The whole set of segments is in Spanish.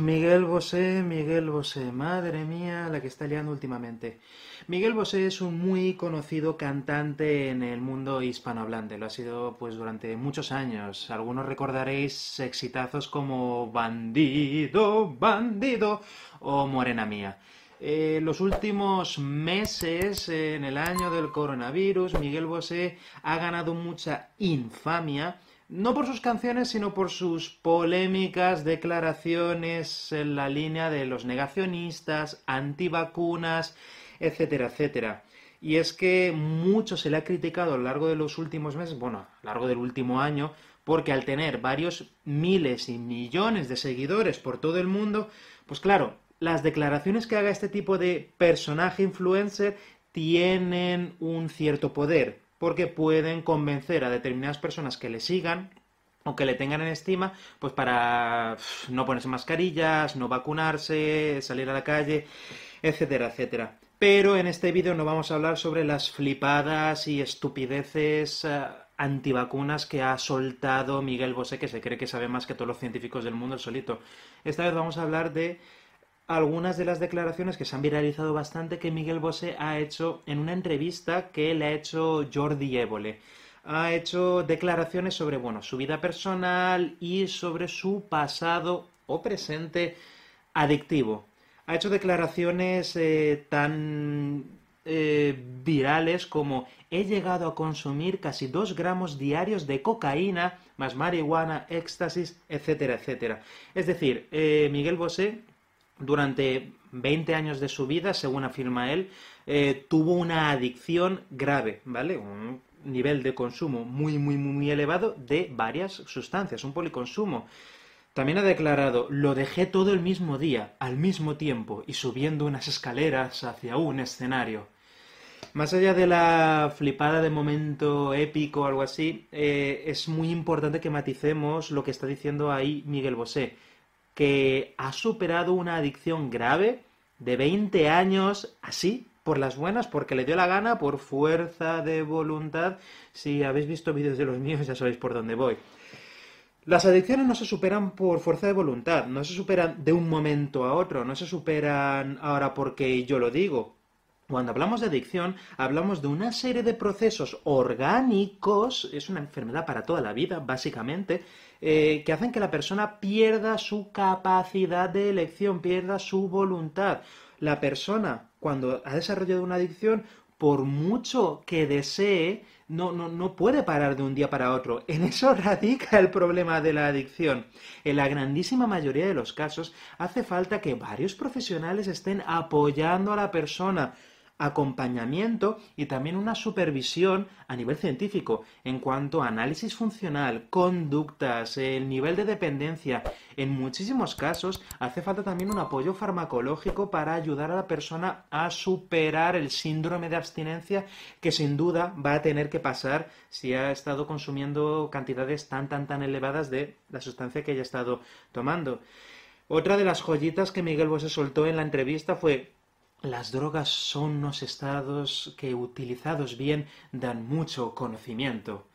Miguel Bosé, Miguel Bosé, madre mía, la que está liando últimamente. Miguel Bosé es un muy conocido cantante en el mundo hispanohablante, lo ha sido pues durante muchos años. Algunos recordaréis exitazos como Bandido, Bandido o Morena Mía. Eh, los últimos meses, en el año del coronavirus, Miguel Bosé ha ganado mucha infamia no por sus canciones, sino por sus polémicas declaraciones en la línea de los negacionistas, antivacunas, etcétera, etcétera. Y es que mucho se le ha criticado a lo largo de los últimos meses, bueno, a lo largo del último año, porque al tener varios miles y millones de seguidores por todo el mundo, pues claro, las declaraciones que haga este tipo de personaje influencer tienen un cierto poder, porque pueden convencer a determinadas personas que le sigan o que le tengan en estima, pues para no ponerse mascarillas, no vacunarse, salir a la calle, etcétera, etcétera. Pero en este vídeo no vamos a hablar sobre las flipadas y estupideces eh, antivacunas que ha soltado Miguel Bosé, que se cree que sabe más que todos los científicos del mundo el solito. Esta vez vamos a hablar de algunas de las declaraciones que se han viralizado bastante que Miguel Bosé ha hecho en una entrevista que le ha hecho Jordi Évole. Ha hecho declaraciones sobre, bueno, su vida personal y sobre su pasado o presente adictivo. Ha hecho declaraciones eh, tan eh, virales como he llegado a consumir casi dos gramos diarios de cocaína, más marihuana, éxtasis, etcétera, etcétera. Es decir, eh, Miguel Bosé durante 20 años de su vida, según afirma él, eh, tuvo una adicción grave, ¿vale? Un nivel de consumo muy, muy, muy elevado de varias sustancias, un policonsumo. También ha declarado, lo dejé todo el mismo día, al mismo tiempo, y subiendo unas escaleras hacia un escenario. Más allá de la flipada de momento épico o algo así, eh, es muy importante que maticemos lo que está diciendo ahí Miguel Bosé que ha superado una adicción grave de 20 años así, por las buenas, porque le dio la gana, por fuerza de voluntad. Si habéis visto vídeos de los míos ya sabéis por dónde voy. Las adicciones no se superan por fuerza de voluntad, no se superan de un momento a otro, no se superan ahora porque yo lo digo. Cuando hablamos de adicción, hablamos de una serie de procesos orgánicos, es una enfermedad para toda la vida, básicamente, eh, que hacen que la persona pierda su capacidad de elección, pierda su voluntad. La persona, cuando ha desarrollado una adicción, por mucho que desee, no, no, no, puede parar de un día para otro. En eso radica el problema de la adicción. En la grandísima mayoría de los casos hace falta que varios profesionales estén apoyando a la persona acompañamiento y también una supervisión a nivel científico en cuanto a análisis funcional, conductas, el nivel de dependencia. En muchísimos casos hace falta también un apoyo farmacológico para ayudar a la persona a superar el síndrome de abstinencia que sin duda va a tener que pasar si ha estado consumiendo cantidades tan tan tan elevadas de la sustancia que haya estado tomando. Otra de las joyitas que Miguel Bosé soltó en la entrevista fue las drogas son unos estados que utilizados bien dan mucho conocimiento.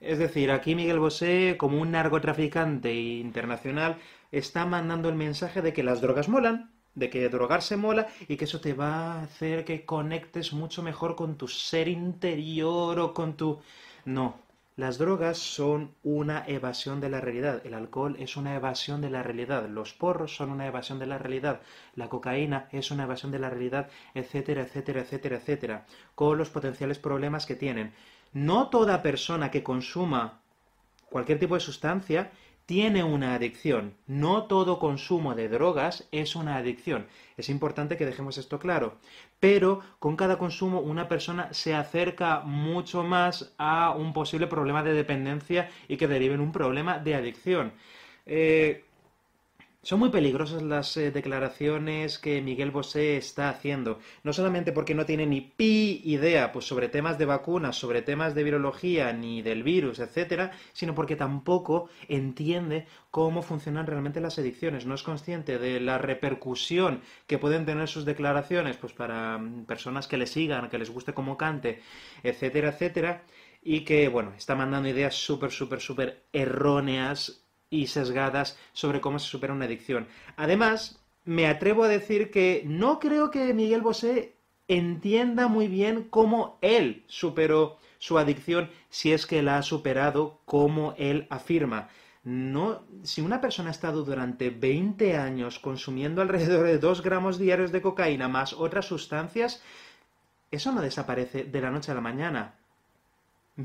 Es decir, aquí Miguel Bosé, como un narcotraficante internacional, está mandando el mensaje de que las drogas molan, de que drogarse mola y que eso te va a hacer que conectes mucho mejor con tu ser interior o con tu... No, las drogas son una evasión de la realidad, el alcohol es una evasión de la realidad, los porros son una evasión de la realidad, la cocaína es una evasión de la realidad, etcétera, etcétera, etcétera, etcétera, con los potenciales problemas que tienen. No toda persona que consuma cualquier tipo de sustancia tiene una adicción. No todo consumo de drogas es una adicción. Es importante que dejemos esto claro. Pero con cada consumo una persona se acerca mucho más a un posible problema de dependencia y que derive en un problema de adicción. Eh, Son muy peligrosas las eh, declaraciones que Miguel Bosé está haciendo, no solamente porque no tiene ni pi idea pues, sobre temas de vacunas, sobre temas de virología, ni del virus, etcétera, sino porque tampoco entiende cómo funcionan realmente las adicciones, no es consciente de la repercusión que pueden tener sus declaraciones pues, para mm, personas que le sigan, que les guste cómo cante, etcétera, etcétera, y que, bueno, está mandando ideas súper, súper, súper erróneas y sesgadas sobre cómo se supera una adicción. Además, me atrevo a decir que no creo que Miguel Bosé entienda muy bien cómo él superó su adicción si es que la ha superado como él afirma. No, si una persona ha estado durante 20 años consumiendo alrededor de 2 gramos diarios de cocaína más otras sustancias, eso no desaparece de la noche a la mañana.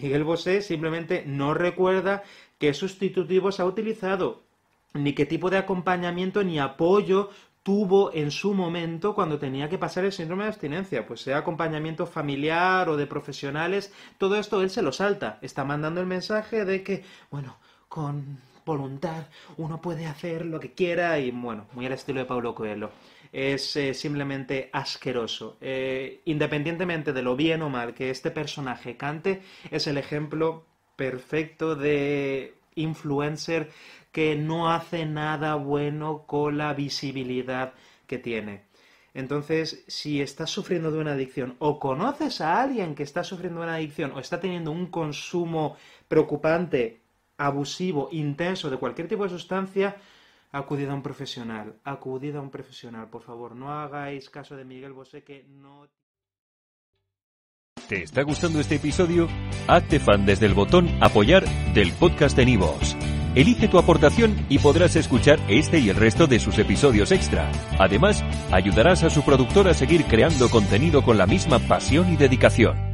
Miguel Bosé simplemente no recuerda qué sustitutivos ha utilizado, ni qué tipo de acompañamiento ni apoyo tuvo en su momento cuando tenía que pasar el síndrome de abstinencia, pues sea acompañamiento familiar o de profesionales, todo esto él se lo salta, está mandando el mensaje de que, bueno, con voluntad uno puede hacer lo que quiera y, bueno, muy al estilo de Paulo Coelho es eh, simplemente asqueroso. Eh, independientemente de lo bien o mal que este personaje cante, es el ejemplo perfecto de influencer que no hace nada bueno con la visibilidad que tiene. Entonces, si estás sufriendo de una adicción o conoces a alguien que está sufriendo de una adicción o está teniendo un consumo preocupante, abusivo, intenso de cualquier tipo de sustancia, acudid a un profesional, acudid a un profesional, por favor, no hagáis caso de Miguel Bosé que no... ¿Te está gustando este episodio? Hazte fan desde el botón apoyar del podcast de Nivos. Elige tu aportación y podrás escuchar este y el resto de sus episodios extra. Además, ayudarás a su productor a seguir creando contenido con la misma pasión y dedicación.